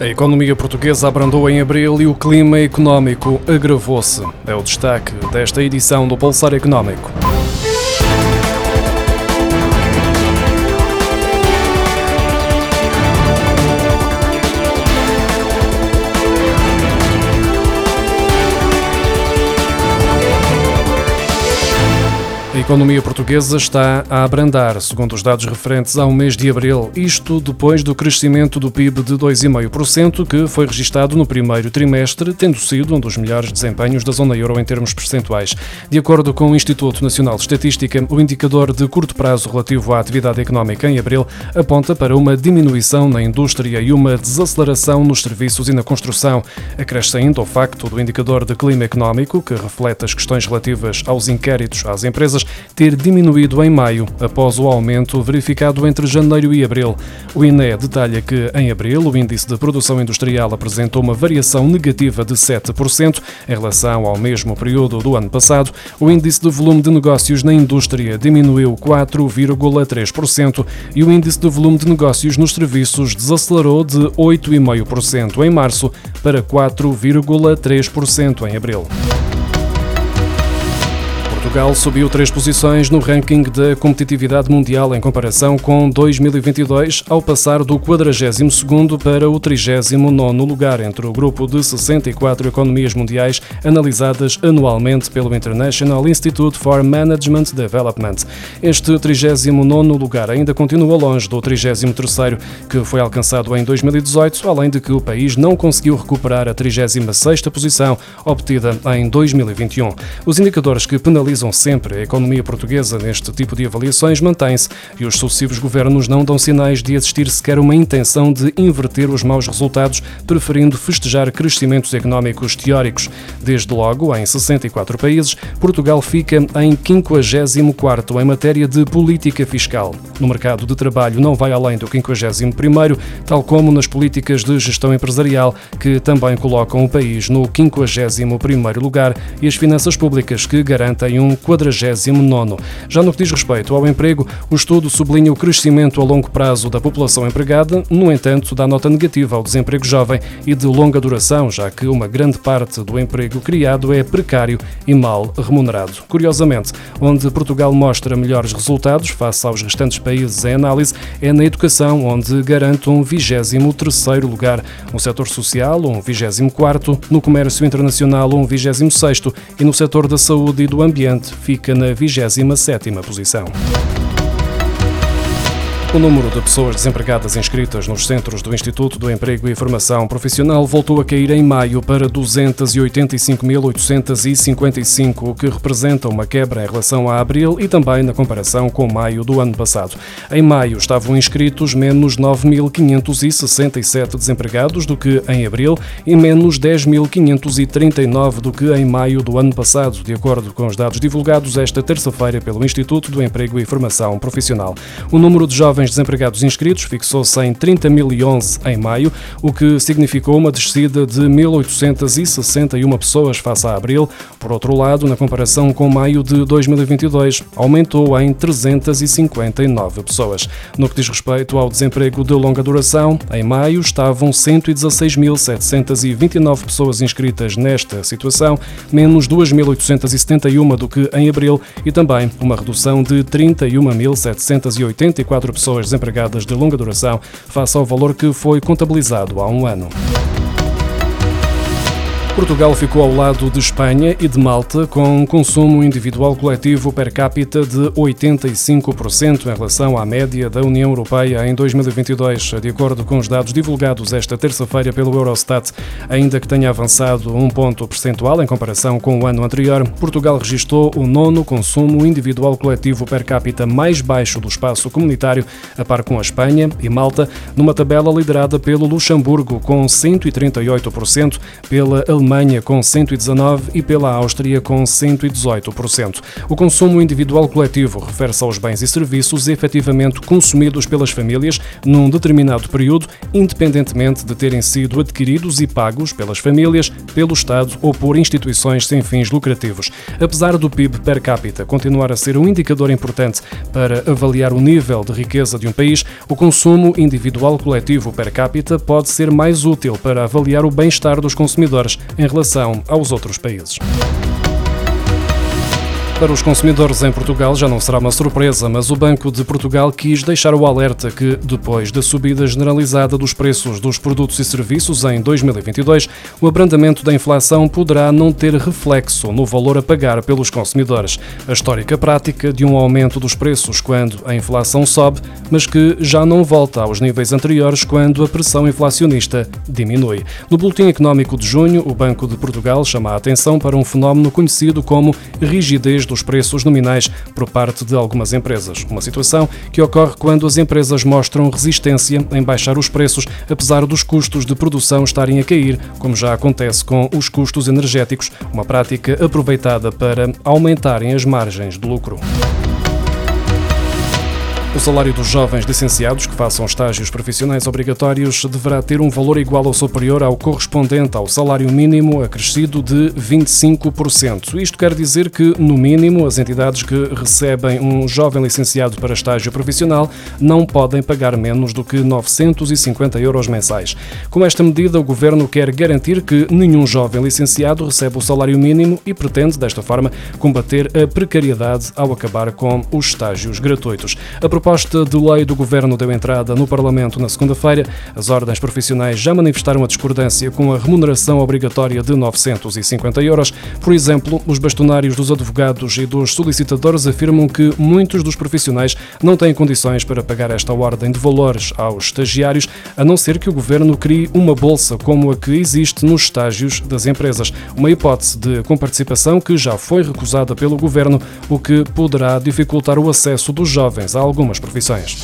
A economia portuguesa abrandou em abril e o clima económico agravou-se. É o destaque desta edição do Pulsar Económico. Economia portuguesa está a abrandar, segundo os dados referentes ao mês de abril, isto depois do crescimento do PIB de 2,5%, que foi registado no primeiro trimestre, tendo sido um dos melhores desempenhos da zona euro em termos percentuais. De acordo com o Instituto Nacional de Estatística, o indicador de curto prazo relativo à atividade económica em abril aponta para uma diminuição na indústria e uma desaceleração nos serviços e na construção. Acresce ainda o facto do indicador de clima económico, que reflete as questões relativas aos inquéritos às empresas, ter diminuído em maio, após o aumento verificado entre janeiro e abril. O INE detalha que, em abril, o índice de produção industrial apresentou uma variação negativa de 7% em relação ao mesmo período do ano passado. O índice de volume de negócios na indústria diminuiu 4,3% e o índice de volume de negócios nos serviços desacelerou de 8,5% em março para 4,3% em abril. Portugal subiu três posições no ranking da competitividade mundial em comparação com 2022, ao passar do 42º para o 39º lugar entre o grupo de 64 economias mundiais analisadas anualmente pelo International Institute for Management Development. Este 39º lugar ainda continua longe do 33º, que foi alcançado em 2018, além de que o país não conseguiu recuperar a 36ª posição obtida em 2021. Os indicadores que penalizam sempre a economia portuguesa neste tipo de avaliações mantém-se e os sucessivos governos não dão sinais de existir sequer uma intenção de inverter os maus resultados, preferindo festejar crescimentos económicos teóricos. Desde logo, em 64 países, Portugal fica em 54º em matéria de política fiscal. No mercado de trabalho não vai além do 51º, tal como nas políticas de gestão empresarial, que também colocam o país no 51º lugar e as finanças públicas que garantem um 49. Já no que diz respeito ao emprego, o estudo sublinha o crescimento a longo prazo da população empregada, no entanto, dá nota negativa ao desemprego jovem e de longa duração, já que uma grande parte do emprego criado é precário e mal remunerado. Curiosamente, onde Portugal mostra melhores resultados face aos restantes países em análise é na educação, onde garante um 23º lugar, no setor social um 24º, no comércio internacional um 26º e no setor da saúde e do ambiente fica na 27ª posição. O número de pessoas desempregadas inscritas nos centros do Instituto do Emprego e Formação Profissional voltou a cair em maio para 285.855, o que representa uma quebra em relação a abril e também na comparação com maio do ano passado. Em maio estavam inscritos menos 9.567 desempregados do que em abril e menos 10.539 do que em maio do ano passado, de acordo com os dados divulgados esta terça-feira pelo Instituto do Emprego e Formação Profissional. O número de jovens jovens desempregados inscritos fixou-se em 30.011 em maio, o que significou uma descida de 1.861 pessoas face a abril. Por outro lado, na comparação com maio de 2022, aumentou em 359 pessoas. No que diz respeito ao desemprego de longa duração, em maio estavam 116.729 pessoas inscritas nesta situação, menos 2.871 do que em abril e também uma redução de 31.784 pessoas pessoas desempregadas de longa duração face ao valor que foi contabilizado há um ano. Portugal ficou ao lado de Espanha e de Malta, com um consumo individual coletivo per capita de 85% em relação à média da União Europeia em 2022, de acordo com os dados divulgados esta terça-feira pelo Eurostat. Ainda que tenha avançado um ponto percentual em comparação com o ano anterior, Portugal registrou o nono consumo individual coletivo per capita mais baixo do espaço comunitário, a par com a Espanha e Malta, numa tabela liderada pelo Luxemburgo, com 138%, pela Alemanha Alemanha com 119% e pela Áustria com 118%. O consumo individual coletivo refere-se aos bens e serviços efetivamente consumidos pelas famílias num determinado período, independentemente de terem sido adquiridos e pagos pelas famílias, pelo Estado ou por instituições sem fins lucrativos. Apesar do PIB per capita continuar a ser um indicador importante para avaliar o nível de riqueza de um país, o consumo individual coletivo per capita pode ser mais útil para avaliar o bem-estar dos consumidores em relação aos outros países. Para os consumidores em Portugal já não será uma surpresa, mas o Banco de Portugal quis deixar o alerta que, depois da subida generalizada dos preços dos produtos e serviços em 2022, o abrandamento da inflação poderá não ter reflexo no valor a pagar pelos consumidores. A histórica prática de um aumento dos preços quando a inflação sobe, mas que já não volta aos níveis anteriores quando a pressão inflacionista diminui. No Boletim Económico de junho, o Banco de Portugal chama a atenção para um fenómeno conhecido como rigidez dos preços nominais por parte de algumas empresas. Uma situação que ocorre quando as empresas mostram resistência em baixar os preços, apesar dos custos de produção estarem a cair, como já acontece com os custos energéticos, uma prática aproveitada para aumentarem as margens de lucro. O salário dos jovens licenciados que façam estágios profissionais obrigatórios deverá ter um valor igual ou superior ao correspondente ao salário mínimo acrescido de 25%. Isto quer dizer que, no mínimo, as entidades que recebem um jovem licenciado para estágio profissional não podem pagar menos do que 950 euros mensais. Com esta medida, o Governo quer garantir que nenhum jovem licenciado recebe o salário mínimo e pretende, desta forma, combater a precariedade ao acabar com os estágios gratuitos. A proposta de lei do Governo deu entrada no Parlamento na segunda-feira. As ordens profissionais já manifestaram a discordância com a remuneração obrigatória de 950 euros. Por exemplo, os bastonários dos advogados e dos solicitadores afirmam que muitos dos profissionais não têm condições para pagar esta ordem de valores aos estagiários, a não ser que o Governo crie uma bolsa como a que existe nos estágios das empresas. Uma hipótese de comparticipação que já foi recusada pelo Governo, o que poderá dificultar o acesso dos jovens a algumas profissões.